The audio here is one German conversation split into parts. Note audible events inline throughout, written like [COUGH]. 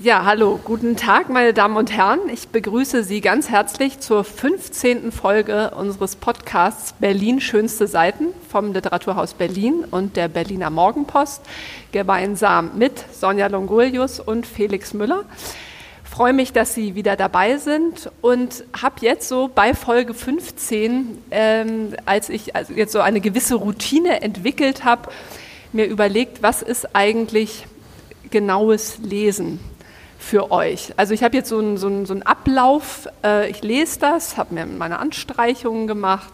Ja, hallo, guten Tag, meine Damen und Herren. Ich begrüße Sie ganz herzlich zur 15. Folge unseres Podcasts Berlin schönste Seiten vom Literaturhaus Berlin und der Berliner Morgenpost, gemeinsam mit Sonja Longolius und Felix Müller. Ich freue mich, dass Sie wieder dabei sind und habe jetzt so bei Folge 15, ähm, als ich also jetzt so eine gewisse Routine entwickelt habe, mir überlegt, was ist eigentlich genaues Lesen? Für euch. Also ich habe jetzt so einen, so einen, so einen Ablauf, äh, ich lese das, habe mir meine Anstreichungen gemacht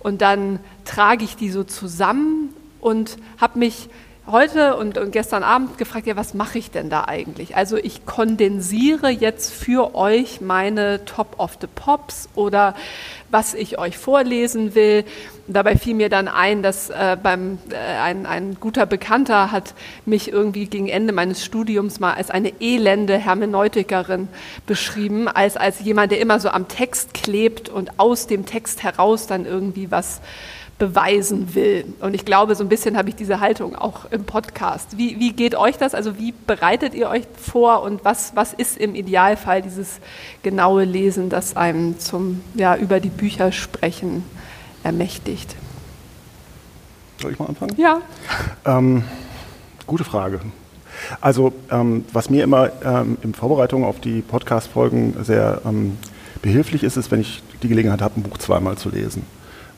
und dann trage ich die so zusammen und habe mich heute und, und, gestern Abend gefragt, ja, was mache ich denn da eigentlich? Also ich kondensiere jetzt für euch meine Top of the Pops oder was ich euch vorlesen will. Dabei fiel mir dann ein, dass äh, beim, äh, ein, ein guter Bekannter hat mich irgendwie gegen Ende meines Studiums mal als eine elende Hermeneutikerin beschrieben, als, als jemand, der immer so am Text klebt und aus dem Text heraus dann irgendwie was beweisen will. Und ich glaube, so ein bisschen habe ich diese Haltung auch im Podcast. Wie, wie geht euch das? Also wie bereitet ihr euch vor und was, was ist im Idealfall dieses genaue Lesen, das einem zum ja, über die Bücher sprechen ermächtigt? Soll ich mal anfangen? Ja. Ähm, gute Frage. Also ähm, was mir immer ähm, in Vorbereitung auf die Podcast-Folgen sehr ähm, behilflich ist, ist, wenn ich die Gelegenheit habe, ein Buch zweimal zu lesen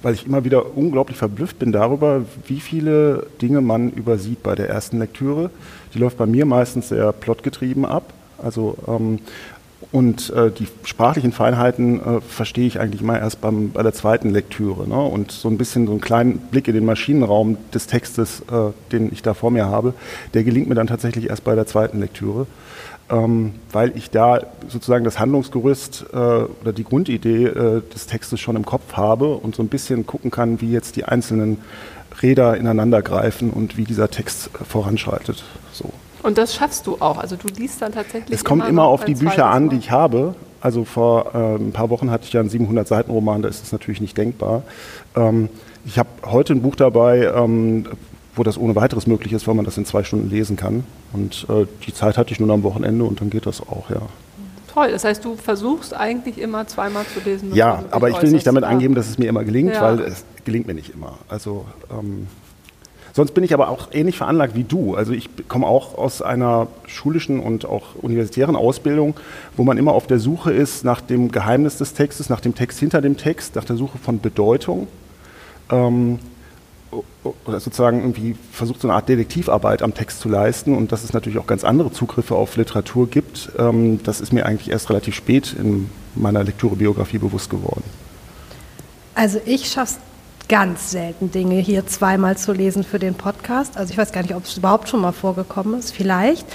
weil ich immer wieder unglaublich verblüfft bin darüber, wie viele Dinge man übersieht bei der ersten Lektüre. Die läuft bei mir meistens sehr plotgetrieben ab. Also ähm, und äh, die sprachlichen Feinheiten äh, verstehe ich eigentlich immer erst beim, bei der zweiten Lektüre. Ne? Und so ein bisschen so einen kleinen Blick in den Maschinenraum des Textes, äh, den ich da vor mir habe, der gelingt mir dann tatsächlich erst bei der zweiten Lektüre weil ich da sozusagen das Handlungsgerüst äh, oder die Grundidee äh, des Textes schon im Kopf habe und so ein bisschen gucken kann, wie jetzt die einzelnen Räder ineinander greifen und wie dieser Text äh, voranschreitet. So. Und das schaffst du auch. Also du liest dann tatsächlich. Es kommt immer, immer auf die Bücher an, die ich habe. Also vor äh, ein paar Wochen hatte ich ja einen 700 Seiten Roman, da ist das natürlich nicht denkbar. Ähm, ich habe heute ein Buch dabei, ähm, wo das ohne weiteres möglich ist, weil man das in zwei Stunden lesen kann. Und äh, die Zeit hatte ich nun am Wochenende und dann geht das auch, ja. Toll, das heißt, du versuchst eigentlich immer zweimal zu lesen. Ja, aber ich will nicht damit angeben, dass es mir immer gelingt, ja. weil es gelingt mir nicht immer. Also ähm, sonst bin ich aber auch ähnlich veranlagt wie du. Also ich komme auch aus einer schulischen und auch universitären Ausbildung, wo man immer auf der Suche ist nach dem Geheimnis des Textes, nach dem Text hinter dem Text, nach der Suche von Bedeutung. Ähm, oder sozusagen irgendwie versucht, so eine Art Detektivarbeit am Text zu leisten und dass es natürlich auch ganz andere Zugriffe auf Literatur gibt, ähm, das ist mir eigentlich erst relativ spät in meiner Lektürebiografie bewusst geworden. Also ich schaffe es ganz selten, Dinge hier zweimal zu lesen für den Podcast. Also ich weiß gar nicht, ob es überhaupt schon mal vorgekommen ist, vielleicht.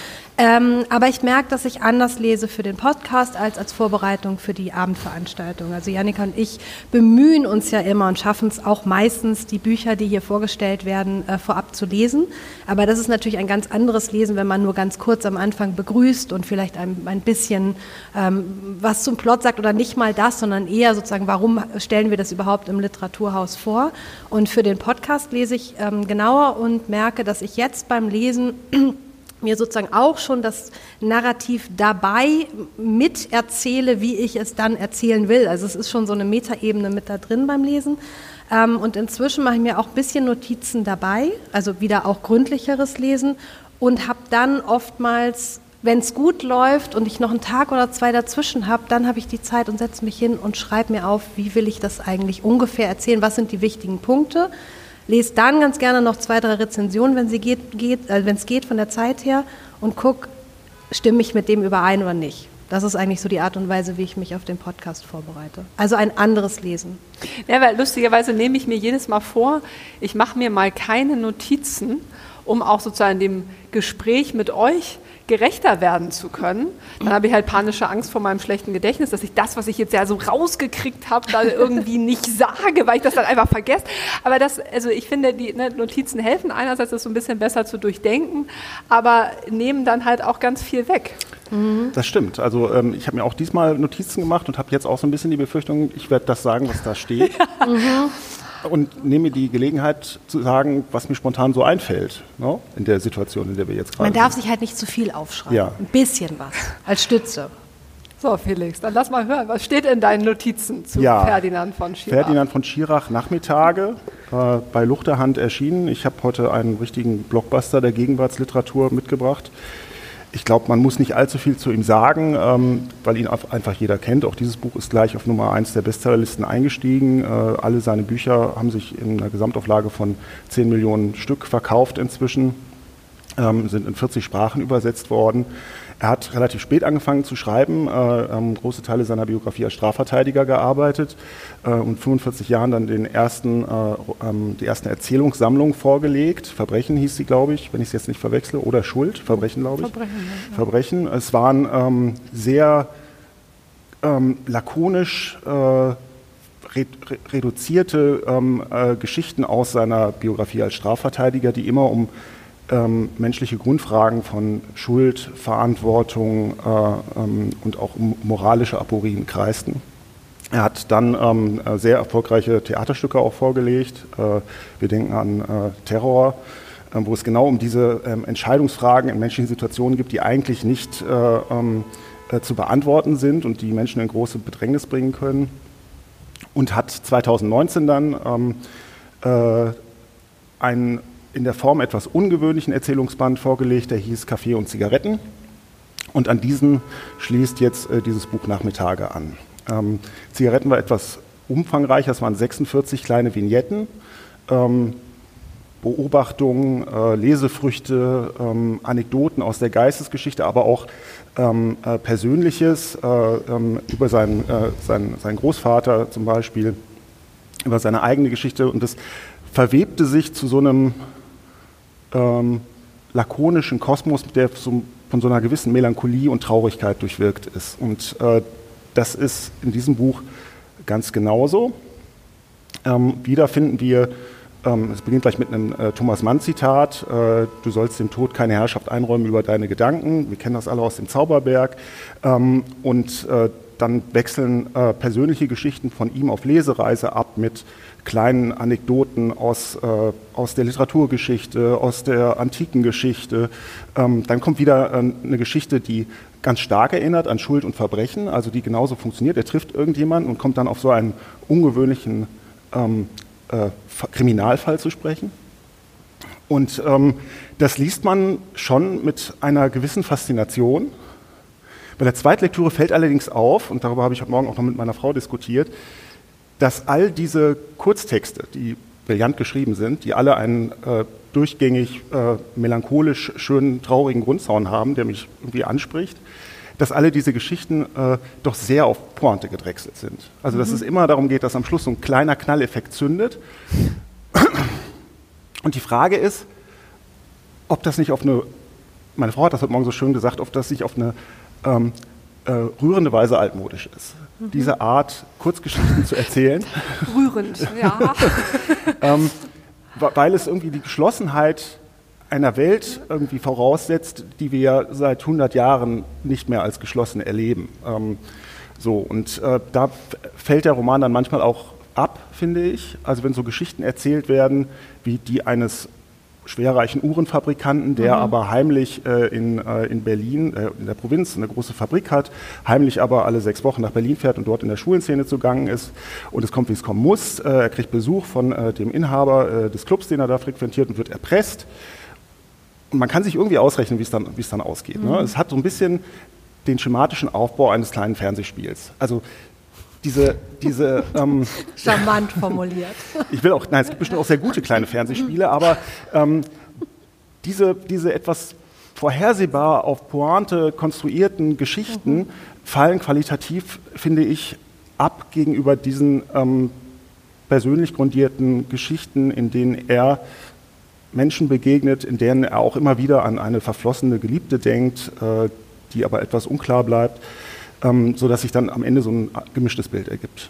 Ähm, aber ich merke, dass ich anders lese für den Podcast als als Vorbereitung für die Abendveranstaltung. Also Janika und ich bemühen uns ja immer und schaffen es auch meistens, die Bücher, die hier vorgestellt werden, äh, vorab zu lesen. Aber das ist natürlich ein ganz anderes Lesen, wenn man nur ganz kurz am Anfang begrüßt und vielleicht ein, ein bisschen ähm, was zum Plot sagt oder nicht mal das, sondern eher sozusagen, warum stellen wir das überhaupt im Literaturhaus vor. Und für den Podcast lese ich ähm, genauer und merke, dass ich jetzt beim Lesen mir sozusagen auch schon das Narrativ dabei miterzähle, wie ich es dann erzählen will. Also es ist schon so eine Metaebene mit da drin beim Lesen. Ähm, und inzwischen mache ich mir auch ein bisschen Notizen dabei, also wieder auch gründlicheres Lesen und habe dann oftmals, wenn es gut läuft und ich noch einen Tag oder zwei dazwischen habe, dann habe ich die Zeit und setze mich hin und schreibe mir auf, wie will ich das eigentlich ungefähr erzählen, was sind die wichtigen Punkte Lest dann ganz gerne noch zwei, drei Rezensionen, wenn sie geht, geht äh, es geht von der Zeit her und guck, stimme ich mit dem überein oder nicht. Das ist eigentlich so die Art und Weise, wie ich mich auf den Podcast vorbereite. Also ein anderes Lesen. Ja, weil lustigerweise nehme ich mir jedes Mal vor, ich mache mir mal keine Notizen, um auch sozusagen dem Gespräch mit euch gerechter werden zu können. Dann habe ich halt panische Angst vor meinem schlechten Gedächtnis, dass ich das, was ich jetzt ja so rausgekriegt habe, da [LAUGHS] irgendwie nicht sage, weil ich das dann einfach vergesse. Aber das, also ich finde, die ne, Notizen helfen einerseits, das so ein bisschen besser zu durchdenken, aber nehmen dann halt auch ganz viel weg. Mhm. Das stimmt. Also ähm, ich habe mir auch diesmal Notizen gemacht und habe jetzt auch so ein bisschen die Befürchtung, ich werde das sagen, was da steht. Ja. [LAUGHS] Mhm. Und nehme die Gelegenheit zu sagen, was mir spontan so einfällt, no? Ne, in der Situation, in der wir jetzt gerade sind. Man darf sich halt nicht zu viel aufschreiben. Ja. Ein bisschen was als Stütze. So, Felix, dann lass mal hören. Was steht in deinen Notizen zu ja, Ferdinand von Schirach? Ferdinand von Schirach, Nachmittage, äh, bei Luchterhand erschienen. Ich habe heute einen richtigen Blockbuster der Gegenwartsliteratur mitgebracht. Ich glaube, man muss nicht allzu viel zu ihm sagen, ähm, weil ihn einfach jeder kennt. Auch dieses Buch ist gleich auf Nummer 1 der Bestsellerlisten eingestiegen. Äh, alle seine Bücher haben sich in einer Gesamtauflage von 10 Millionen Stück verkauft inzwischen, ähm, sind in 40 Sprachen übersetzt worden. Er hat relativ spät angefangen zu schreiben, äh, große Teile seiner Biografie als Strafverteidiger gearbeitet äh, und 45 Jahren dann den ersten, äh, ähm, die erste Erzählungssammlung vorgelegt. Verbrechen hieß sie, glaube ich, wenn ich es jetzt nicht verwechsle, oder Schuld, Verbrechen, glaube ich. Verbrechen, ja. Verbrechen. Es waren ähm, sehr ähm, lakonisch äh, reduzierte ähm, äh, Geschichten aus seiner Biografie als Strafverteidiger, die immer um ähm, menschliche Grundfragen von Schuld, Verantwortung äh, ähm, und auch moralische Aporien kreisten. Er hat dann ähm, sehr erfolgreiche Theaterstücke auch vorgelegt. Äh, wir denken an äh, Terror, äh, wo es genau um diese ähm, Entscheidungsfragen in menschlichen Situationen gibt, die eigentlich nicht äh, ähm, äh, zu beantworten sind und die Menschen in große Bedrängnis bringen können. Und hat 2019 dann ähm, ein in der Form etwas ungewöhnlichen Erzählungsband vorgelegt, der hieß Kaffee und Zigaretten. Und an diesen schließt jetzt äh, dieses Buch Nachmittage an. Ähm, Zigaretten war etwas umfangreicher, es waren 46 kleine Vignetten, ähm, Beobachtungen, äh, Lesefrüchte, ähm, Anekdoten aus der Geistesgeschichte, aber auch ähm, äh, Persönliches äh, ähm, über seinen, äh, seinen, seinen Großvater zum Beispiel, über seine eigene Geschichte. Und das verwebte sich zu so einem ähm, lakonischen Kosmos, der so, von so einer gewissen Melancholie und Traurigkeit durchwirkt ist. Und äh, das ist in diesem Buch ganz genauso. Ähm, wieder finden wir, ähm, es beginnt gleich mit einem äh, Thomas Mann-Zitat, äh, du sollst dem Tod keine Herrschaft einräumen über deine Gedanken. Wir kennen das alle aus dem Zauberberg. Ähm, und äh, dann wechseln äh, persönliche Geschichten von ihm auf Lesereise ab mit kleinen Anekdoten aus, äh, aus der Literaturgeschichte, aus der antiken Geschichte. Ähm, dann kommt wieder äh, eine Geschichte, die ganz stark erinnert an Schuld und Verbrechen, also die genauso funktioniert. Er trifft irgendjemanden und kommt dann auf so einen ungewöhnlichen ähm, äh, Kriminalfall zu sprechen. Und ähm, das liest man schon mit einer gewissen Faszination. Bei der Zweitlektüre fällt allerdings auf, und darüber habe ich heute Morgen auch noch mit meiner Frau diskutiert, dass all diese Kurztexte, die brillant geschrieben sind, die alle einen äh, durchgängig äh, melancholisch schönen, traurigen Grundzaun haben, der mich irgendwie anspricht, dass alle diese Geschichten äh, doch sehr auf Pointe gedrechselt sind. Also dass mhm. es immer darum geht, dass am Schluss so ein kleiner Knalleffekt zündet. Und die Frage ist, ob das nicht auf eine, meine Frau hat das heute Morgen so schön gesagt, ob das nicht auf eine ähm, äh, rührende Weise altmodisch ist. Mhm. [LAUGHS] Diese Art, Kurzgeschichten zu erzählen. [LAUGHS] Rührend, ja. [LAUGHS] ähm, weil es irgendwie die Geschlossenheit einer Welt irgendwie voraussetzt, die wir seit 100 Jahren nicht mehr als geschlossen erleben. Ähm, so, und äh, da fällt der Roman dann manchmal auch ab, finde ich. Also wenn so Geschichten erzählt werden, wie die eines schwerreichen Uhrenfabrikanten, der mhm. aber heimlich äh, in, äh, in Berlin, äh, in der Provinz, eine große Fabrik hat, heimlich aber alle sechs Wochen nach Berlin fährt und dort in der Schulenszene zugangen ist. Und es kommt, wie es kommen muss. Äh, er kriegt Besuch von äh, dem Inhaber äh, des Clubs, den er da frequentiert und wird erpresst. Und man kann sich irgendwie ausrechnen, wie es dann, wie es dann ausgeht. Ne? Mhm. Ne? Es hat so ein bisschen den schematischen Aufbau eines kleinen Fernsehspiels. Also diese, diese ähm, [LAUGHS] charmant formuliert. ich will auch, nein, es gibt bestimmt auch sehr gute kleine Fernsehspiele, aber ähm, diese, diese etwas vorhersehbar auf Pointe konstruierten Geschichten mhm. fallen qualitativ, finde ich, ab gegenüber diesen ähm, persönlich grundierten Geschichten, in denen er Menschen begegnet, in denen er auch immer wieder an eine verflossene Geliebte denkt, äh, die aber etwas unklar bleibt ähm, sodass sich dann am Ende so ein gemischtes Bild ergibt.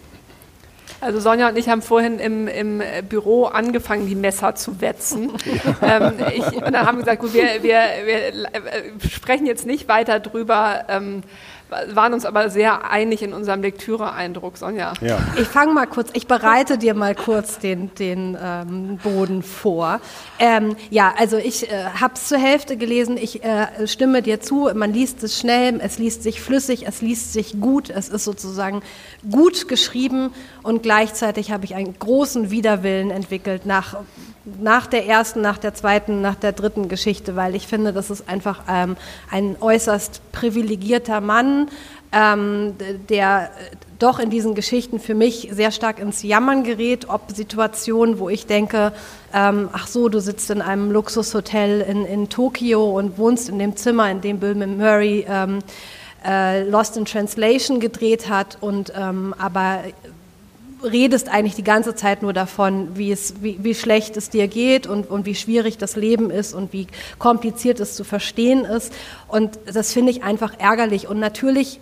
Also Sonja und ich haben vorhin im, im Büro angefangen, die Messer zu wetzen. [LAUGHS] ähm, ich, und dann haben wir gesagt, gut, wir, wir, wir sprechen jetzt nicht weiter drüber. Ähm, waren uns aber sehr einig in unserem Lektüre-Eindruck, Sonja. Ja. Ich fange mal kurz, ich bereite dir mal kurz den, den ähm, Boden vor. Ähm, ja, also ich äh, habe es zur Hälfte gelesen, ich äh, stimme dir zu, man liest es schnell, es liest sich flüssig, es liest sich gut, es ist sozusagen gut geschrieben und gleichzeitig habe ich einen großen Widerwillen entwickelt nach nach der ersten, nach der zweiten, nach der dritten Geschichte, weil ich finde, das ist einfach ähm, ein äußerst privilegierter Mann, ähm, der doch in diesen Geschichten für mich sehr stark ins Jammern gerät, ob Situationen, wo ich denke, ähm, ach so, du sitzt in einem Luxushotel in, in Tokio und wohnst in dem Zimmer, in dem Bill Murray ähm, äh, Lost in Translation gedreht hat und ähm, aber redest eigentlich die ganze Zeit nur davon, wie, es, wie, wie schlecht es dir geht und, und wie schwierig das Leben ist und wie kompliziert es zu verstehen ist. Und das finde ich einfach ärgerlich. Und natürlich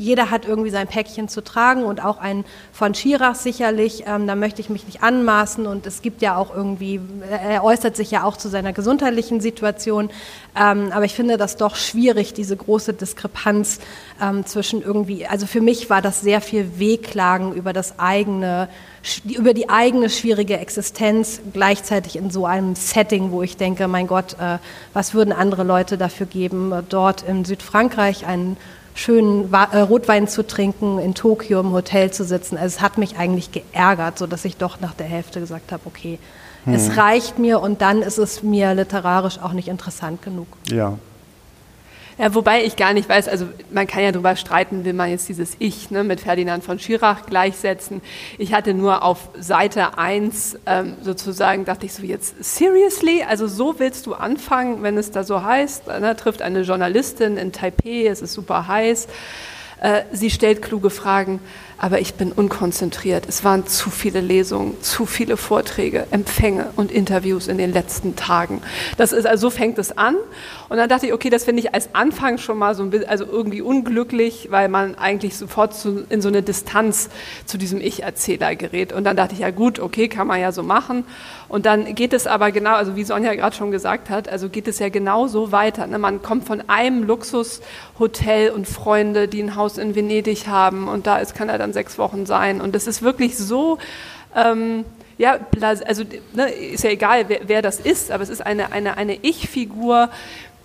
jeder hat irgendwie sein Päckchen zu tragen und auch ein von Schirach sicherlich, ähm, da möchte ich mich nicht anmaßen und es gibt ja auch irgendwie, er äußert sich ja auch zu seiner gesundheitlichen Situation, ähm, aber ich finde das doch schwierig, diese große Diskrepanz ähm, zwischen irgendwie, also für mich war das sehr viel Wehklagen über das eigene, über die eigene schwierige Existenz gleichzeitig in so einem Setting, wo ich denke, mein Gott, äh, was würden andere Leute dafür geben, dort in Südfrankreich einen schönen äh, Rotwein zu trinken, in Tokio im Hotel zu sitzen. Also es hat mich eigentlich geärgert, sodass ich doch nach der Hälfte gesagt habe, okay, hm. es reicht mir und dann ist es mir literarisch auch nicht interessant genug. Ja, ja, wobei ich gar nicht weiß, also man kann ja darüber streiten, will man jetzt dieses Ich ne, mit Ferdinand von Schirach gleichsetzen. Ich hatte nur auf Seite 1 ähm, sozusagen, dachte ich so jetzt, seriously? Also so willst du anfangen, wenn es da so heißt, ne, trifft eine Journalistin in Taipei, es ist super heiß, äh, sie stellt kluge Fragen aber ich bin unkonzentriert. Es waren zu viele Lesungen, zu viele Vorträge, Empfänge und Interviews in den letzten Tagen. Das ist, also so fängt es an. Und dann dachte ich, okay, das finde ich als Anfang schon mal so ein bisschen, also irgendwie unglücklich, weil man eigentlich sofort zu, in so eine Distanz zu diesem Ich-Erzähler gerät. Und dann dachte ich, ja gut, okay, kann man ja so machen. Und dann geht es aber genau, also wie Sonja gerade schon gesagt hat, also geht es ja genau so weiter. Ne? Man kommt von einem Luxushotel und Freunde, die ein Haus in Venedig haben und da ist, kann er dann sechs Wochen sein. Und das ist wirklich so, ähm, ja, also ne, ist ja egal, wer, wer, das ist, aber es ist eine, eine, eine Ich-Figur,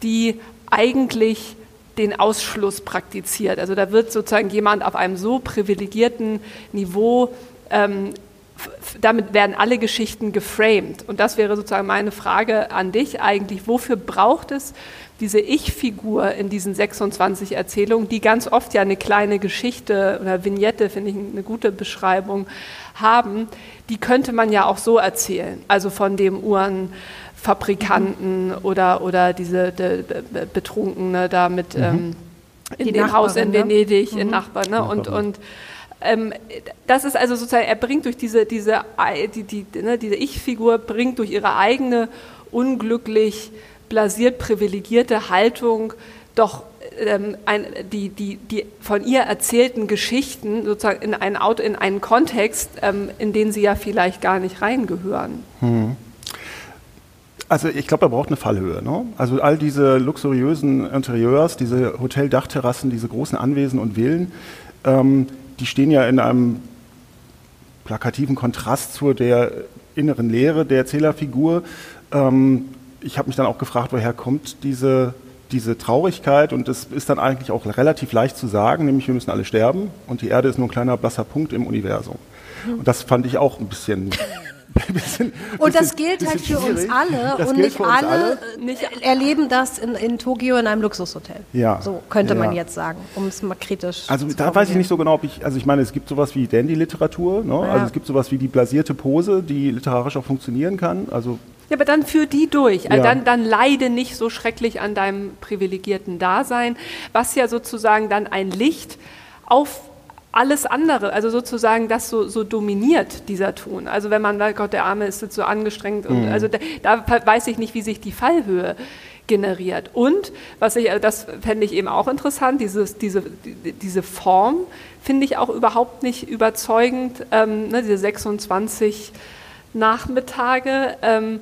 die eigentlich den Ausschluss praktiziert. Also da wird sozusagen jemand auf einem so privilegierten Niveau ähm, damit werden alle Geschichten geframed. Und das wäre sozusagen meine Frage an dich eigentlich. Wofür braucht es diese Ich-Figur in diesen 26 Erzählungen, die ganz oft ja eine kleine Geschichte oder Vignette, finde ich eine gute Beschreibung, haben, die könnte man ja auch so erzählen. Also von dem Uhrenfabrikanten mhm. oder, oder diese de, de, Betrunkene da mit mhm. ähm, in die dem Haus in ne? Venedig, ne? in Nachbarn. Ne? Und, und ähm, das ist also sozusagen, er bringt durch diese, diese, die, die, ne, diese Ich-Figur, bringt durch ihre eigene unglücklich blasiert privilegierte Haltung doch ähm, ein, die, die, die von ihr erzählten Geschichten sozusagen in einen, Auto, in einen Kontext, ähm, in den sie ja vielleicht gar nicht reingehören. Hm. Also ich glaube, er braucht eine Fallhöhe. Ne? Also all diese luxuriösen Interieurs, diese Hoteldachterrassen, diese großen Anwesen und Villen, ähm, die stehen ja in einem plakativen Kontrast zu der inneren Leere der Erzählerfigur. Ähm, ich habe mich dann auch gefragt, woher kommt diese, diese Traurigkeit und das ist dann eigentlich auch relativ leicht zu sagen, nämlich wir müssen alle sterben und die Erde ist nur ein kleiner blasser Punkt im Universum. Und das fand ich auch ein bisschen [LAUGHS] Bisschen, und das gilt halt für uns alle das und nicht alle, alle, nicht erleben das in, in Tokio in einem Luxushotel. Ja. So könnte ja. man jetzt sagen, um es mal kritisch Also da weiß ich nicht so genau, ob ich, also ich meine, es gibt sowas wie Dandy-Literatur, ne? ja. also es gibt sowas wie die blasierte Pose, die literarisch auch funktionieren kann. Also ja, aber dann führ die durch. Ja. Dann, dann leide nicht so schrecklich an deinem privilegierten Dasein, was ja sozusagen dann ein Licht auf alles andere, also sozusagen das so, so dominiert, dieser Ton. Also wenn man, Gott, der Arme ist jetzt so angestrengt, und, mhm. also da, da, weiß ich nicht, wie sich die Fallhöhe generiert. Und was ich, das fände ich eben auch interessant, dieses, diese, diese Form finde ich auch überhaupt nicht überzeugend, ähm, ne, diese 26 Nachmittage. Ähm,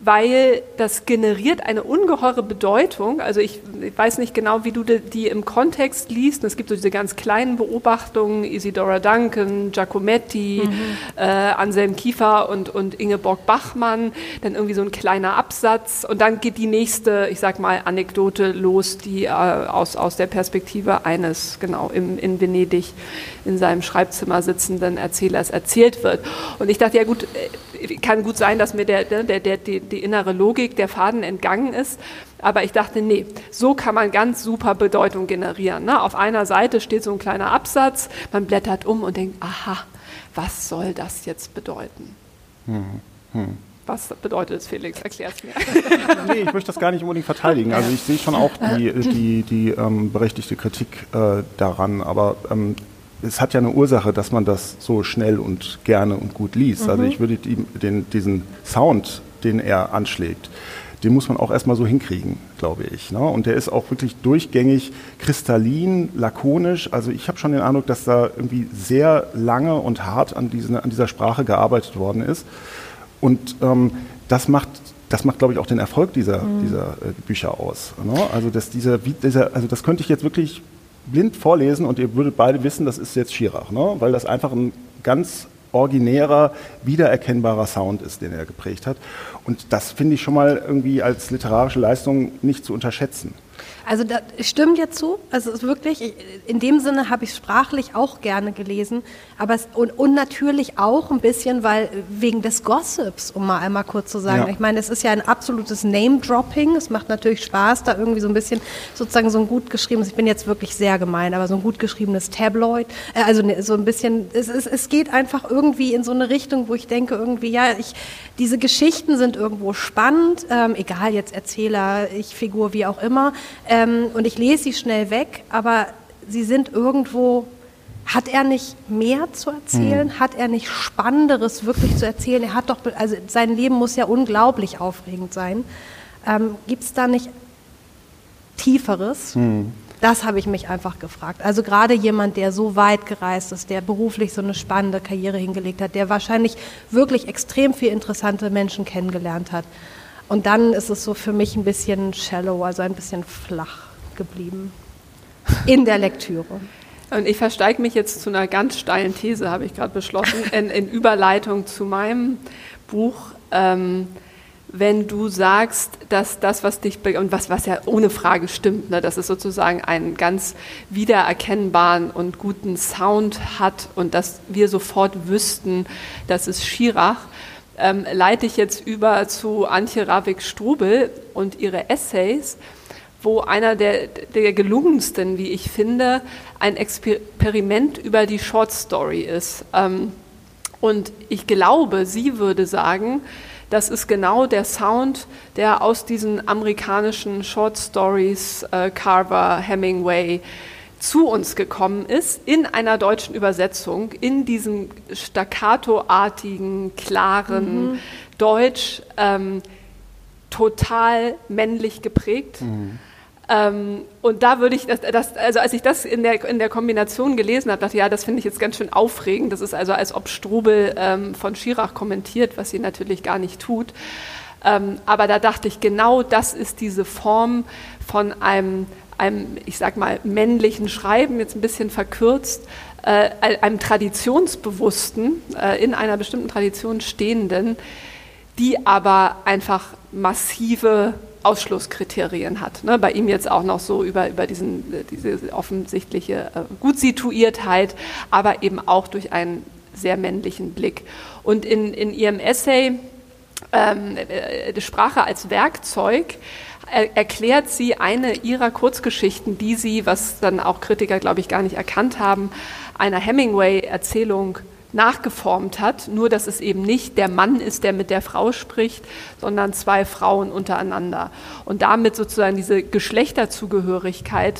weil das generiert eine ungeheure Bedeutung. Also ich, ich, weiß nicht genau, wie du die im Kontext liest. Es gibt so diese ganz kleinen Beobachtungen, Isidora Duncan, Giacometti, mhm. äh, Anselm Kiefer und, und Ingeborg Bachmann, dann irgendwie so ein kleiner Absatz und dann geht die nächste, ich sag mal, Anekdote los, die äh, aus, aus der Perspektive eines, genau, im, in Venedig in seinem Schreibzimmer sitzenden Erzählers erzählt wird. Und ich dachte, ja gut, äh, kann gut sein, dass mir der, der, der, der die innere Logik der Faden entgangen ist. Aber ich dachte, nee, so kann man ganz super Bedeutung generieren. Ne? Auf einer Seite steht so ein kleiner Absatz, man blättert um und denkt, aha, was soll das jetzt bedeuten? Hm, hm. Was bedeutet es, Felix? Erklär es mir. [LAUGHS] nee, ich möchte das gar nicht unbedingt verteidigen. Also ich sehe schon auch die, die, die ähm, berechtigte Kritik äh, daran, aber ähm, es hat ja eine Ursache, dass man das so schnell und gerne und gut liest. Also mhm. Also ich würde die, den, diesen Sound den er anschlägt. Den muss man auch erstmal so hinkriegen, glaube ich. Ne? Und der ist auch wirklich durchgängig kristallin, lakonisch. Also ich habe schon den Eindruck, dass da irgendwie sehr lange und hart an, diese, an dieser Sprache gearbeitet worden ist. Und ähm, das macht das macht, glaube ich, auch den Erfolg dieser, mhm. dieser äh, Bücher aus. Ne? Also, dass dieser, dieser, also das könnte ich jetzt wirklich blind vorlesen und ihr würdet beide wissen, das ist jetzt Schirach, ne? weil das einfach ein ganz originärer, wiedererkennbarer Sound ist, den er geprägt hat. Und das finde ich schon mal irgendwie als literarische Leistung nicht zu unterschätzen. Also das stimmt jetzt so. Also es ist wirklich, in dem Sinne habe ich sprachlich auch gerne gelesen, aber es, und, und natürlich auch ein bisschen, weil wegen des Gossips, um mal einmal kurz zu sagen. Ja. Ich meine, es ist ja ein absolutes Name-Dropping. Es macht natürlich Spaß, da irgendwie so ein bisschen sozusagen so ein gut geschriebenes, ich bin jetzt wirklich sehr gemein, aber so ein gut geschriebenes Tabloid, äh, also ne, so ein bisschen, es, es, es geht einfach irgendwie in so eine Richtung, wo ich denke irgendwie, ja, ich, diese Geschichten sind irgendwo spannend, ähm, egal jetzt Erzähler, ich Figur, wie auch immer. Ähm, und ich lese sie schnell weg, aber sie sind irgendwo. Hat er nicht mehr zu erzählen? Hm. Hat er nicht Spannenderes wirklich zu erzählen? Er hat doch, also sein Leben muss ja unglaublich aufregend sein. Ähm, Gibt es da nicht Tieferes? Hm. Das habe ich mich einfach gefragt. Also gerade jemand, der so weit gereist ist, der beruflich so eine spannende Karriere hingelegt hat, der wahrscheinlich wirklich extrem viele interessante Menschen kennengelernt hat. Und dann ist es so für mich ein bisschen shallow, also ein bisschen flach geblieben [LAUGHS] in der Lektüre. Und ich versteige mich jetzt zu einer ganz steilen These, habe ich gerade beschlossen, in, in, Überleitung zu meinem Buch. Ähm, wenn du sagst, dass das, was dich, und was, was ja ohne Frage stimmt, ne, dass es sozusagen einen ganz wiedererkennbaren und guten Sound hat und dass wir sofort wüssten, das ist Schirach, ähm, leite ich jetzt über zu Antje Ravik-Strubel und ihre Essays, wo einer der, der gelungensten, wie ich finde, ein Experiment über die Short Story ist. Ähm, und ich glaube, sie würde sagen, das ist genau der Sound, der aus diesen amerikanischen Short Stories, äh, Carver, Hemingway, zu uns gekommen ist, in einer deutschen Übersetzung, in diesem staccatoartigen, klaren mhm. Deutsch, ähm, total männlich geprägt. Mhm. Ähm, und da würde ich, das, das, also als ich das in der, in der Kombination gelesen habe, dachte ich, ja, das finde ich jetzt ganz schön aufregend. Das ist also, als ob Strubel ähm, von Schirach kommentiert, was sie natürlich gar nicht tut. Ähm, aber da dachte ich, genau das ist diese Form von einem einem, ich sag mal, männlichen Schreiben, jetzt ein bisschen verkürzt, äh, einem traditionsbewussten, äh, in einer bestimmten Tradition stehenden, die aber einfach massive Ausschlusskriterien hat. Ne? Bei ihm jetzt auch noch so über, über diesen, äh, diese offensichtliche äh, Gutsituiertheit, aber eben auch durch einen sehr männlichen Blick. Und in, in ihrem Essay ähm, äh, Sprache als Werkzeug er erklärt sie eine ihrer Kurzgeschichten, die sie, was dann auch Kritiker, glaube ich, gar nicht erkannt haben, einer Hemingway-Erzählung nachgeformt hat, nur dass es eben nicht der Mann ist, der mit der Frau spricht, sondern zwei Frauen untereinander. Und damit sozusagen diese Geschlechterzugehörigkeit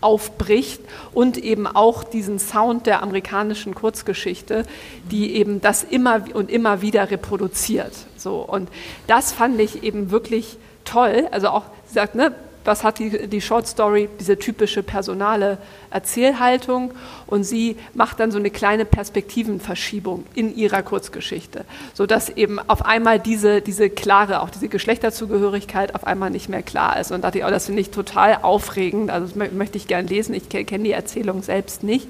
aufbricht und eben auch diesen Sound der amerikanischen Kurzgeschichte, die eben das immer und immer wieder reproduziert. So, und das fand ich eben wirklich toll. Also auch, sie sagt, ne, was hat die, die Short Story, diese typische personale Erzählhaltung und sie macht dann so eine kleine Perspektivenverschiebung in ihrer Kurzgeschichte, sodass eben auf einmal diese, diese klare, auch diese Geschlechterzugehörigkeit auf einmal nicht mehr klar ist. Und da dachte ich, oh, das finde ich total aufregend, also das möchte ich gern lesen, ich kenne die Erzählung selbst nicht.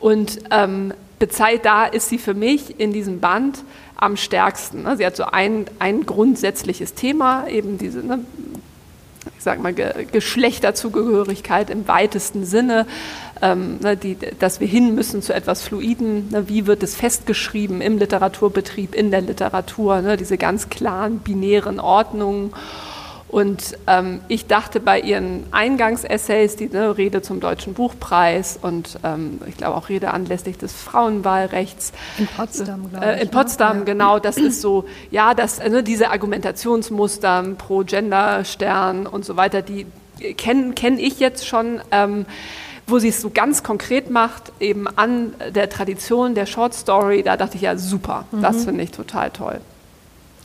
Und ähm, Bezeit da ist sie für mich in diesem Band am stärksten. Ne? Sie hat so ein, ein grundsätzliches Thema, eben diese ne, ich sag mal, Ge Geschlechterzugehörigkeit im weitesten Sinne, ähm, ne, die, dass wir hin müssen zu etwas Fluiden. Ne, wie wird es festgeschrieben im Literaturbetrieb, in der Literatur, ne, diese ganz klaren binären Ordnungen. Und ähm, ich dachte bei ihren Eingangsessays, die ne, Rede zum Deutschen Buchpreis und ähm, ich glaube auch Rede anlässlich des Frauenwahlrechts. In Potsdam, glaube äh, ich. In Potsdam, ne? genau. Das ist so, ja, das, ne, diese Argumentationsmuster pro Gender-Stern und so weiter, die kenne kenn ich jetzt schon. Ähm, wo sie es so ganz konkret macht, eben an der Tradition der Short Story, da dachte ich ja super, mhm. das finde ich total toll.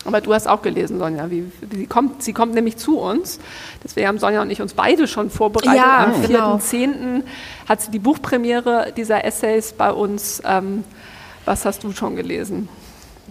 Aber du hast auch gelesen, Sonja. Wie, wie, sie, kommt, sie kommt nämlich zu uns. Deswegen haben Sonja und ich uns beide schon vorbereitet. Ja, Am 4.10. Genau. hat sie die Buchpremiere dieser Essays bei uns. Ähm, was hast du schon gelesen?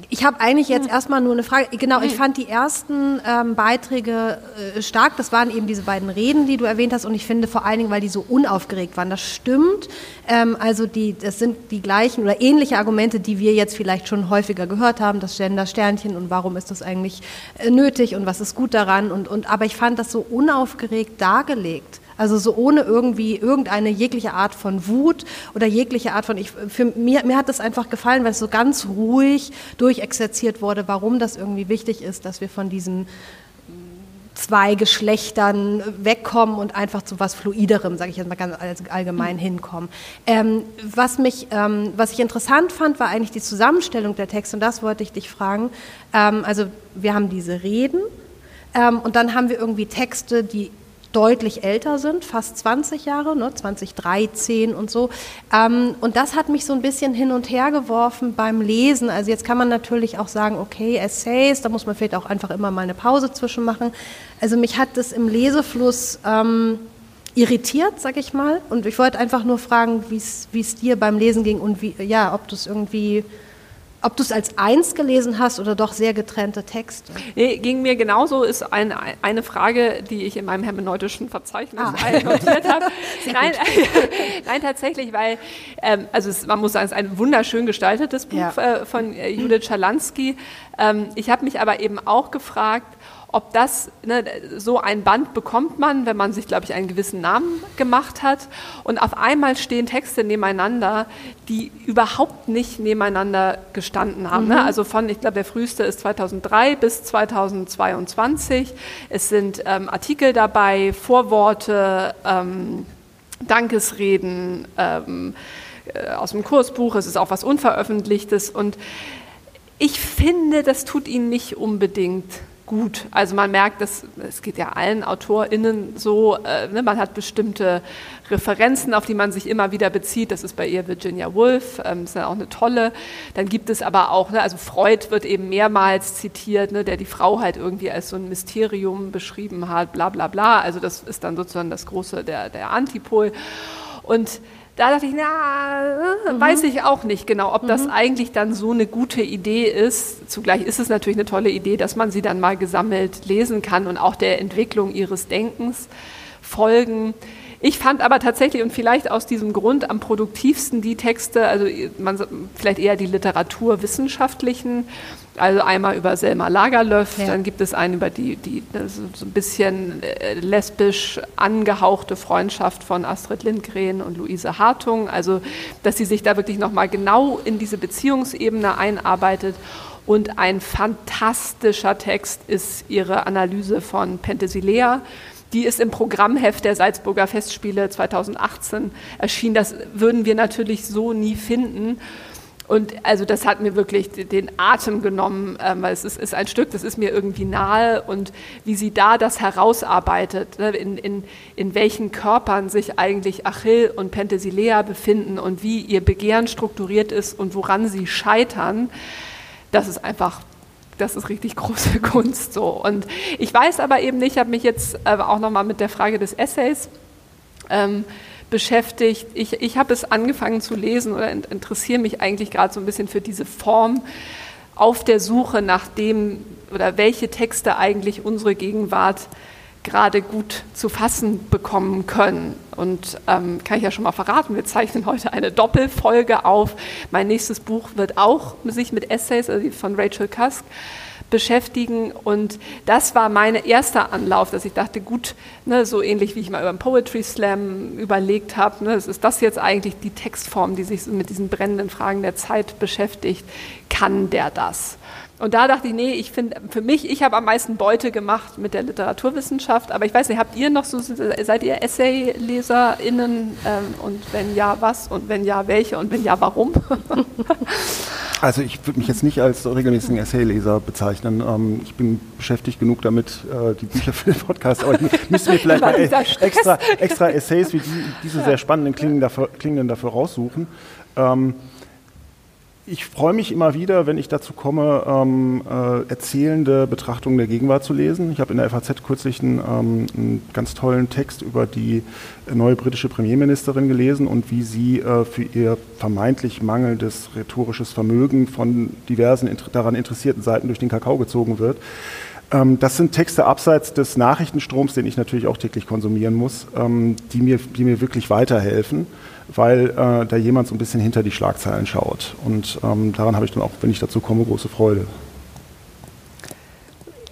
Ich habe eigentlich jetzt erstmal nur eine Frage. Genau, ich fand die ersten ähm, Beiträge äh, stark. Das waren eben diese beiden Reden, die du erwähnt hast. Und ich finde vor allen Dingen, weil die so unaufgeregt waren. Das stimmt. Ähm, also die, das sind die gleichen oder ähnliche Argumente, die wir jetzt vielleicht schon häufiger gehört haben. Das Gender-Sternchen und warum ist das eigentlich äh, nötig und was ist gut daran. Und, und, aber ich fand das so unaufgeregt dargelegt. Also so ohne irgendwie irgendeine jegliche Art von Wut oder jegliche Art von, ich, für mir, mir hat das einfach gefallen, weil es so ganz ruhig durchexerziert wurde, warum das irgendwie wichtig ist, dass wir von diesen zwei Geschlechtern wegkommen und einfach zu was Fluiderem, sage ich jetzt mal ganz allgemein hinkommen. Ähm, was, mich, ähm, was ich interessant fand, war eigentlich die Zusammenstellung der Texte und das wollte ich dich fragen. Ähm, also wir haben diese Reden ähm, und dann haben wir irgendwie Texte, die deutlich älter sind, fast 20 Jahre, ne, 2013 und so. Ähm, und das hat mich so ein bisschen hin und her geworfen beim Lesen. Also jetzt kann man natürlich auch sagen, okay, Essays, da muss man vielleicht auch einfach immer mal eine Pause zwischen machen. Also mich hat das im Lesefluss ähm, irritiert, sag ich mal. Und ich wollte einfach nur fragen, wie es dir beim Lesen ging und wie, ja, ob du es irgendwie ob du es als eins gelesen hast oder doch sehr getrennte Texte? Nee, ging mir genauso, ist ein, eine Frage, die ich in meinem hermeneutischen Verzeichnis ah. notiert habe. nein, nein, tatsächlich, weil, ähm, also es, man muss sagen, es ist ein wunderschön gestaltetes Buch ja. äh, von äh, Judith Schalansky. Ähm, ich habe mich aber eben auch gefragt, ob das, ne, so ein Band bekommt man, wenn man sich, glaube ich, einen gewissen Namen gemacht hat. Und auf einmal stehen Texte nebeneinander, die überhaupt nicht nebeneinander gestanden haben. Ne? Mhm. Ne? Also von, ich glaube, der früheste ist 2003 bis 2022. Es sind ähm, Artikel dabei, Vorworte, ähm, Dankesreden ähm, äh, aus dem Kursbuch. Es ist auch was Unveröffentlichtes. Und ich finde, das tut ihnen nicht unbedingt gut. Also man merkt, dass es geht ja allen AutorInnen so, äh, ne, man hat bestimmte Referenzen, auf die man sich immer wieder bezieht. Das ist bei ihr Virginia Woolf, ähm, ist ja auch eine tolle. Dann gibt es aber auch, ne, also Freud wird eben mehrmals zitiert, ne, der die Frau halt irgendwie als so ein Mysterium beschrieben hat, bla bla bla. Also das ist dann sozusagen das große, der, der Antipol. Und da dachte ich, na, mhm. weiß ich auch nicht genau, ob mhm. das eigentlich dann so eine gute Idee ist. Zugleich ist es natürlich eine tolle Idee, dass man sie dann mal gesammelt lesen kann und auch der Entwicklung ihres Denkens folgen. Ich fand aber tatsächlich und vielleicht aus diesem Grund am produktivsten die Texte, also man, vielleicht eher die literaturwissenschaftlichen, also einmal über Selma Lagerlöf, ja. dann gibt es einen über die, die so ein bisschen äh, lesbisch angehauchte Freundschaft von Astrid Lindgren und Luise Hartung, also dass sie sich da wirklich nochmal genau in diese Beziehungsebene einarbeitet. Und ein fantastischer Text ist ihre Analyse von Penthesilea die ist im Programmheft der Salzburger Festspiele 2018 erschienen. Das würden wir natürlich so nie finden. Und also das hat mir wirklich den Atem genommen, ähm, weil es ist, ein Stück, das ist mir irgendwie nahe und wie sie da das herausarbeitet, ne, in, in, in welchen Körpern sich eigentlich Achill und Penthesilea befinden und wie ihr Begehren strukturiert ist und woran sie scheitern, das ist einfach das ist richtig große [LAUGHS] Kunst so. Und ich weiß aber eben nicht, ich habe mich jetzt äh, auch nochmal mit der Frage des Essays ähm, beschäftigt. Ich, ich habe es angefangen zu lesen oder interessiere mich eigentlich gerade so ein bisschen für diese Form auf der Suche nach dem oder welche Texte eigentlich unsere Gegenwart gerade gut zu fassen bekommen können. Und ähm, kann ich ja schon mal verraten, wir zeichnen heute eine Doppelfolge auf. Mein nächstes Buch wird auch sich mit Essays also von Rachel Cusk beschäftigen. Und das war mein erster Anlauf, dass ich dachte, gut, ne, so ähnlich wie ich mal über den Poetry Slam überlegt habe, ne, ist das jetzt eigentlich die Textform, die sich mit diesen brennenden Fragen der Zeit beschäftigt? Kann der das? Und da dachte ich, nee, ich finde, für mich, ich habe am meisten Beute gemacht mit der Literaturwissenschaft, aber ich weiß nicht, habt ihr noch so, seid ihr Essay-LeserInnen? Ähm, und wenn ja, was? Und wenn ja, welche? Und wenn ja, warum? [LAUGHS] Also ich würde mich jetzt nicht als regelmäßigen Essay-Leser bezeichnen. Ähm, ich bin beschäftigt genug damit, äh, die Bücher für den Podcast, aber ich müsste mir vielleicht [LAUGHS] mal extra, extra Essays wie die, diese sehr spannenden klingenden dafür, klingenden dafür raussuchen. Ähm, ich freue mich immer wieder, wenn ich dazu komme, ähm, äh, erzählende Betrachtungen der Gegenwart zu lesen. Ich habe in der FAZ kürzlich einen, ähm, einen, ganz tollen Text über die neue britische Premierministerin gelesen und wie sie äh, für ihr vermeintlich mangelndes rhetorisches Vermögen von diversen daran interessierten Seiten durch den Kakao gezogen wird. Ähm, das sind Texte abseits des Nachrichtenstroms, den ich natürlich auch täglich konsumieren muss, ähm, die, mir, die mir wirklich weiterhelfen weil äh, da jemand so ein bisschen hinter die Schlagzeilen schaut. Und ähm, daran habe ich dann auch, wenn ich dazu komme, große Freude.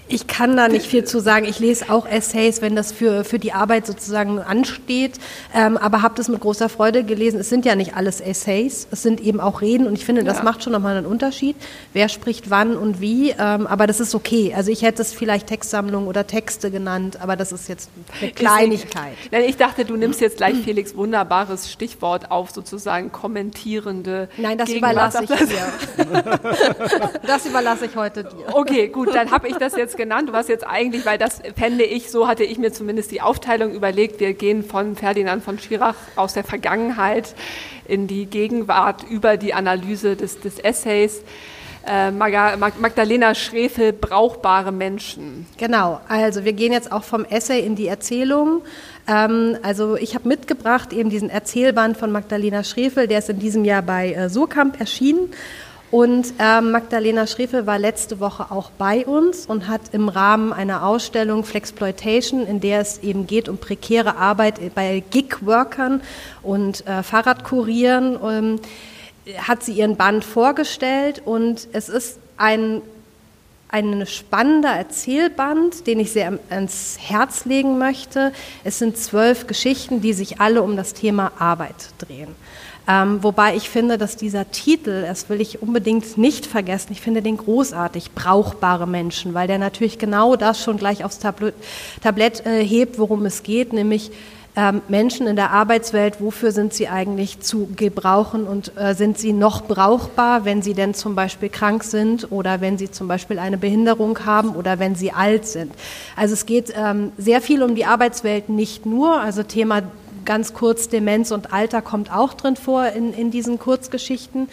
Ich kann da nicht viel zu sagen. Ich lese auch Essays, wenn das für, für die Arbeit sozusagen ansteht, ähm, aber habe das mit großer Freude gelesen. Es sind ja nicht alles Essays, es sind eben auch Reden und ich finde, das ja. macht schon nochmal einen Unterschied. Wer spricht wann und wie, ähm, aber das ist okay. Also ich hätte es vielleicht Textsammlung oder Texte genannt, aber das ist jetzt eine Kleinigkeit. Nein, ich dachte, du nimmst jetzt gleich Felix wunderbares Stichwort auf, sozusagen kommentierende. Nein, das Gegenwart. überlasse ich dir. [LAUGHS] das überlasse ich heute dir. Okay, gut, dann habe ich das jetzt genannt, was jetzt eigentlich, weil das fände ich, so hatte ich mir zumindest die Aufteilung überlegt, wir gehen von Ferdinand von Schirach aus der Vergangenheit in die Gegenwart über die Analyse des, des Essays. Äh, Magdalena Schrefel, brauchbare Menschen. Genau, also wir gehen jetzt auch vom Essay in die Erzählung. Ähm, also ich habe mitgebracht eben diesen Erzählband von Magdalena Schrefel, der ist in diesem Jahr bei äh, Surkamp erschienen. Und äh, Magdalena Schrefel war letzte Woche auch bei uns und hat im Rahmen einer Ausstellung Flexploitation, in der es eben geht um prekäre Arbeit bei Gig-Workern und äh, Fahrradkurieren, ähm, hat sie ihren Band vorgestellt und es ist ein ein spannender Erzählband, den ich sehr ans Herz legen möchte. Es sind zwölf Geschichten, die sich alle um das Thema Arbeit drehen. Ähm, wobei ich finde, dass dieser Titel, das will ich unbedingt nicht vergessen, ich finde den großartig, brauchbare Menschen, weil der natürlich genau das schon gleich aufs Tablett, Tablett äh, hebt, worum es geht, nämlich ähm, Menschen in der Arbeitswelt, wofür sind sie eigentlich zu gebrauchen und äh, sind sie noch brauchbar, wenn sie denn zum Beispiel krank sind oder wenn sie zum Beispiel eine Behinderung haben oder wenn sie alt sind. Also es geht ähm, sehr viel um die Arbeitswelt, nicht nur, also Thema ganz kurz Demenz und Alter kommt auch drin vor in, in diesen Kurzgeschichten.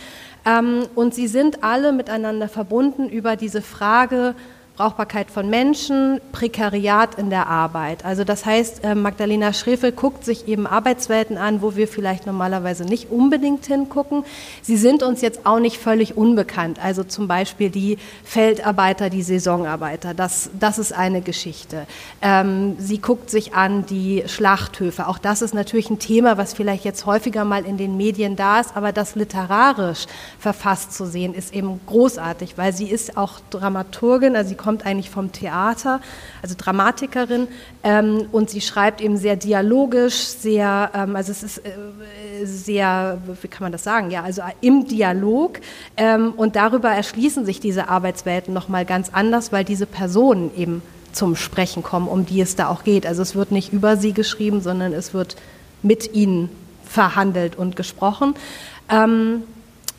Ähm, und sie sind alle miteinander verbunden über diese Frage, Brauchbarkeit von Menschen, Prekariat in der Arbeit. Also das heißt, äh, Magdalena Schrefel guckt sich eben Arbeitswelten an, wo wir vielleicht normalerweise nicht unbedingt hingucken. Sie sind uns jetzt auch nicht völlig unbekannt. Also zum Beispiel die Feldarbeiter, die Saisonarbeiter. Das, das ist eine Geschichte. Ähm, sie guckt sich an die Schlachthöfe. Auch das ist natürlich ein Thema, was vielleicht jetzt häufiger mal in den Medien da ist, aber das literarisch verfasst zu sehen, ist eben großartig, weil sie ist auch Dramaturgin, also sie kommt eigentlich vom Theater, also Dramatikerin, ähm, und sie schreibt eben sehr dialogisch, sehr, ähm, also es ist äh, sehr, wie kann man das sagen, ja, also im Dialog ähm, und darüber erschließen sich diese Arbeitswelten nochmal ganz anders, weil diese Personen eben zum Sprechen kommen, um die es da auch geht. Also es wird nicht über sie geschrieben, sondern es wird mit ihnen verhandelt und gesprochen. Ähm,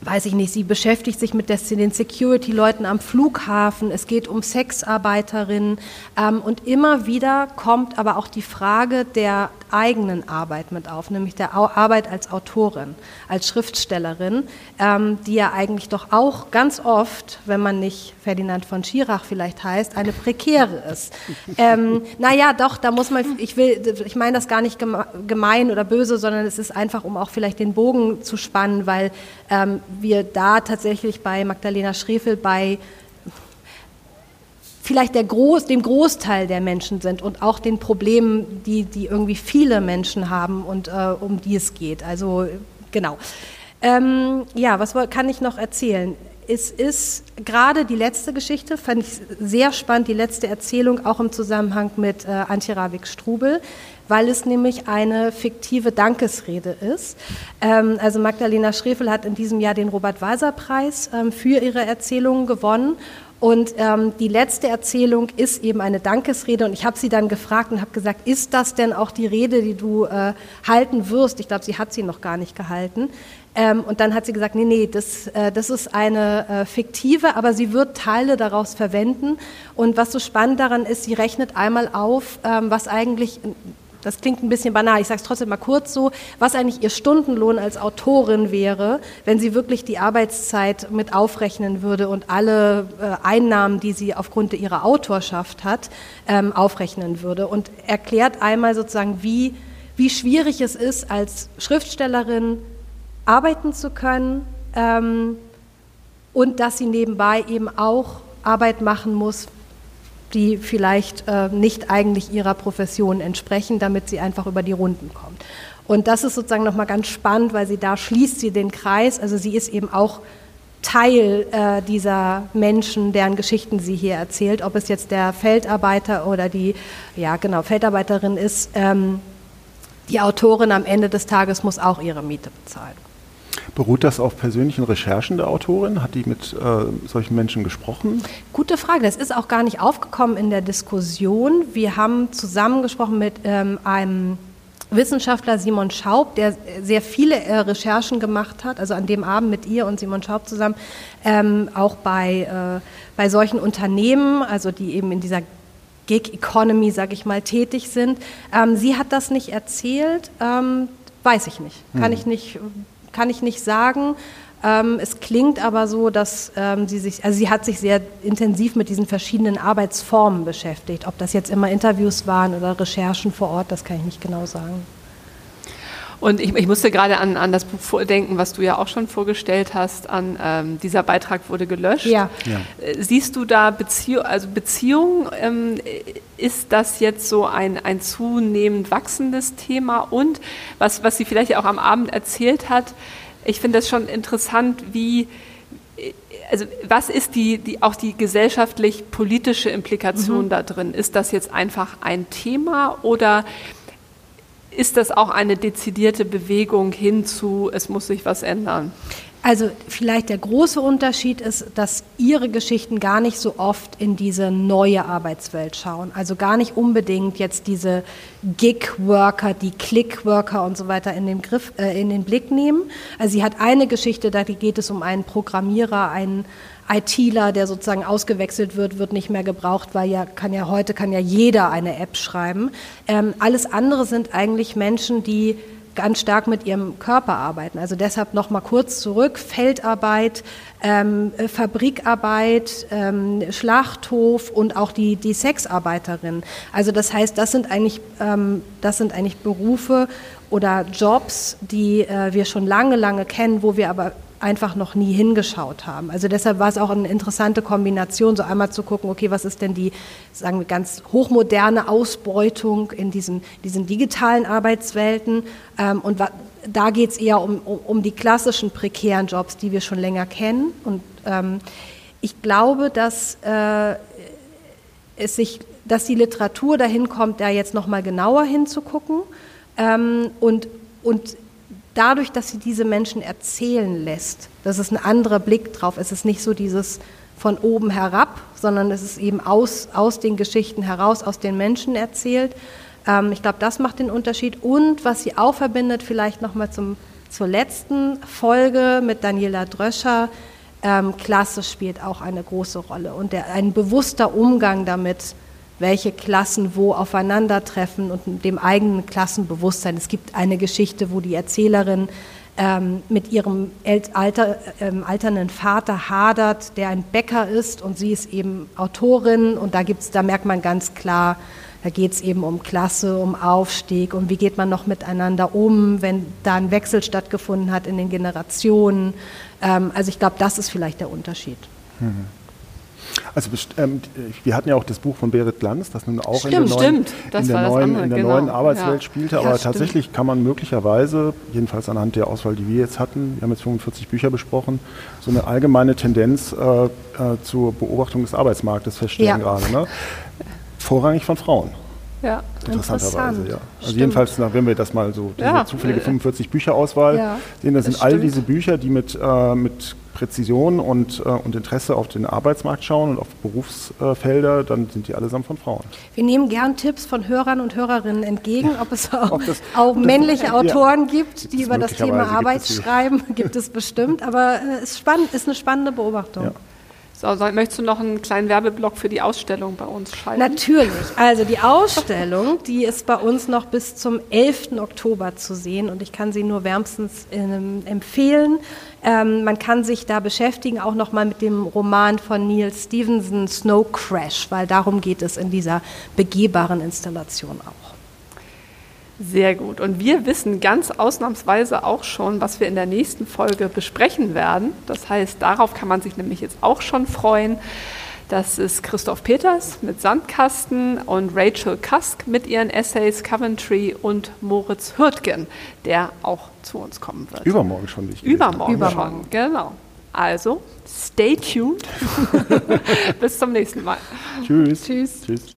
weiß ich nicht, sie beschäftigt sich mit den Security-Leuten am Flughafen, es geht um Sexarbeiterinnen ähm, und immer wieder kommt aber auch die Frage der eigenen Arbeit mit auf, nämlich der Arbeit als Autorin, als Schriftstellerin, ähm, die ja eigentlich doch auch ganz oft, wenn man nicht Ferdinand von Schirach vielleicht heißt, eine prekäre ist. ähm, naja, doch, da muss man, ich will, ich meine das gar nicht gemein oder böse, sondern es ist einfach, um auch vielleicht den Bogen zu spannen, weil ähm, wir da tatsächlich bei Magdalena Schrefel bei vielleicht Groß, dem Großteil der Menschen sind und auch den Problemen, die, die irgendwie viele Menschen haben und äh, um die es geht. Also genau. Ähm, ja, was kann ich noch erzählen? Es ist gerade die letzte Geschichte, fand ich sehr spannend, die letzte Erzählung, auch im Zusammenhang mit äh, Antje Ravik-Strubel, weil es nämlich eine fiktive Dankesrede ist. Ähm, also Magdalena Schrefel hat in diesem Jahr den Robert-Walser-Preis ähm, für ihre Erzählungen gewonnen und ähm, die letzte Erzählung ist eben eine Dankesrede. Und ich habe sie dann gefragt und habe gesagt, ist das denn auch die Rede, die du äh, halten wirst? Ich glaube, sie hat sie noch gar nicht gehalten. Ähm, und dann hat sie gesagt, nee, nee, das, äh, das ist eine äh, fiktive, aber sie wird Teile daraus verwenden. Und was so spannend daran ist, sie rechnet einmal auf, ähm, was eigentlich das klingt ein bisschen banal, ich sage es trotzdem mal kurz so, was eigentlich ihr Stundenlohn als Autorin wäre, wenn sie wirklich die Arbeitszeit mit aufrechnen würde und alle äh, Einnahmen, die sie aufgrund ihrer Autorschaft hat, ähm, aufrechnen würde? Und erklärt einmal sozusagen, wie, wie schwierig es ist, als Schriftstellerin arbeiten zu können ähm, und dass sie nebenbei eben auch Arbeit machen muss, die vielleicht äh, nicht eigentlich ihrer Profession entsprechen, damit sie einfach über die Runden kommt. Und das ist sozusagen nochmal ganz spannend, weil sie da schließt sie den Kreis. Also sie ist eben auch Teil äh, dieser Menschen, deren Geschichten sie hier erzählt, ob es jetzt der Feldarbeiter oder die, ja genau, Feldarbeiterin ist. Ähm, die Autorin am Ende des Tages muss auch ihre Miete bezahlen. Beruht das auf persönlichen Recherchen der Autorin? Hat die mit äh, solchen Menschen gesprochen? Gute Frage. Das ist auch gar nicht aufgekommen in der Diskussion. Wir haben zusammengesprochen mit ähm, einem Wissenschaftler Simon Schaub, der sehr viele äh, Recherchen gemacht hat, also an dem Abend mit ihr und Simon Schaub zusammen, ähm, auch bei, äh, bei solchen Unternehmen, also die eben in dieser Gig Economy, sage ich mal, tätig sind. Ähm, sie hat das nicht erzählt, ähm, weiß ich nicht, kann hm. ich nicht kann ich nicht sagen. Ähm, es klingt aber so, dass ähm, sie sich, also sie hat sich sehr intensiv mit diesen verschiedenen Arbeitsformen beschäftigt. Ob das jetzt immer Interviews waren oder Recherchen vor Ort, das kann ich nicht genau sagen. Und ich, ich, musste gerade an, an das Buch denken, was du ja auch schon vorgestellt hast, an ähm, dieser Beitrag wurde gelöscht. Ja. ja. Äh, siehst du da Beziehung, also Beziehung, ähm, ist das jetzt so ein, ein zunehmend wachsendes Thema? Und was, was sie vielleicht auch am Abend erzählt hat, ich finde das schon interessant, wie also was ist die, die auch die gesellschaftlich-politische Implikation mhm. da drin? Ist das jetzt einfach ein Thema oder ist das auch eine dezidierte Bewegung hin zu, es muss sich was ändern? Also vielleicht der große Unterschied ist, dass Ihre Geschichten gar nicht so oft in diese neue Arbeitswelt schauen. Also gar nicht unbedingt jetzt diese Gig-Worker, die Click-Worker und so weiter in den, Griff, äh, in den Blick nehmen. Also sie hat eine Geschichte, da geht es um einen Programmierer, einen ITler, der sozusagen ausgewechselt wird, wird nicht mehr gebraucht, weil ja kann ja heute kann ja jeder eine App schreiben. Ähm, alles andere sind eigentlich Menschen, die ganz stark mit ihrem Körper arbeiten. Also deshalb noch mal kurz zurück: Feldarbeit, ähm, Fabrikarbeit, ähm, Schlachthof und auch die die Sexarbeiterin. Also das heißt, das sind eigentlich ähm, das sind eigentlich Berufe oder Jobs, die äh, wir schon lange lange kennen, wo wir aber einfach noch nie hingeschaut haben. Also deshalb war es auch eine interessante Kombination, so einmal zu gucken, okay, was ist denn die, sagen wir, ganz hochmoderne Ausbeutung in diesen, diesen digitalen Arbeitswelten ähm, und da geht es eher um, um, die klassischen prekären Jobs, die wir schon länger kennen. Und ähm, ich glaube, dass äh, es sich, dass die Literatur dahin kommt, da jetzt noch mal genauer hinzugucken ähm, und und dadurch, dass sie diese Menschen erzählen lässt, das ist ein anderer Blick drauf. Es ist nicht so dieses von oben herab, sondern es ist eben aus, aus den Geschichten heraus, aus den Menschen erzählt. Ähm, ich glaube, das macht den Unterschied. Und was sie auch verbindet, vielleicht nochmal zur letzten Folge mit Daniela Dröscher, ähm, Klasse spielt auch eine große Rolle. Und der, ein bewusster Umgang damit, welche Klassen wo aufeinandertreffen und dem eigenen Klassenbewusstsein. Es gibt eine Geschichte, wo die Erzählerin ähm, mit ihrem alter, ähm, alternden Vater hadert, der ein Bäcker ist und sie ist eben Autorin und da gibt's, da merkt man ganz klar, da geht es eben um Klasse, um Aufstieg, um wie geht man noch miteinander um, wenn da ein Wechsel stattgefunden hat in den Generationen. Ähm, also ich glaube, das ist vielleicht der Unterschied. Mhm. Also ähm, wir hatten ja auch das Buch von Berit Glanz, das nun auch stimmt, in der neuen, in der neuen, andere, in der genau. neuen Arbeitswelt ja. spielte. Aber ja, tatsächlich kann man möglicherweise, jedenfalls anhand der Auswahl, die wir jetzt hatten, wir haben jetzt 45 Bücher besprochen, so eine allgemeine Tendenz äh, äh, zur Beobachtung des Arbeitsmarktes feststellen ja. gerade. Ne? Vorrangig von Frauen. Ja, interessanterweise, ja. Also Stimmt. jedenfalls, wenn wir das mal so, diese ja. zufällige 45 Bücherauswahl ja, sehen, das sind all diese Bücher, die mit, äh, mit Präzision und, äh, und Interesse auf den Arbeitsmarkt schauen und auf Berufsfelder, dann sind die allesamt von Frauen. Wir nehmen gern Tipps von Hörern und Hörerinnen entgegen, ob es [LAUGHS] auch, ob das, auch männliche das, Autoren ja, gibt, die über das Thema Arbeit schreiben, [LAUGHS] gibt es bestimmt, aber es äh, ist, spannend, ist eine spannende Beobachtung. Ja. So, so, möchtest du noch einen kleinen Werbeblock für die Ausstellung bei uns schalten? Natürlich. Also die Ausstellung, die ist bei uns noch bis zum 11. Oktober zu sehen und ich kann sie nur wärmstens ähm, empfehlen. Ähm, man kann sich da beschäftigen, auch nochmal mit dem Roman von Neil Stevenson, Snow Crash, weil darum geht es in dieser begehbaren Installation auch. Sehr gut. Und wir wissen ganz ausnahmsweise auch schon, was wir in der nächsten Folge besprechen werden. Das heißt, darauf kann man sich nämlich jetzt auch schon freuen. Das ist Christoph Peters mit Sandkasten und Rachel Kask mit ihren Essays Coventry und Moritz Hürtgen, der auch zu uns kommen wird. Übermorgen schon, nicht. Übermorgen, Übermorgen schon, genau. Also, stay tuned. [LAUGHS] Bis zum nächsten Mal. Tschüss. Tschüss. Tschüss.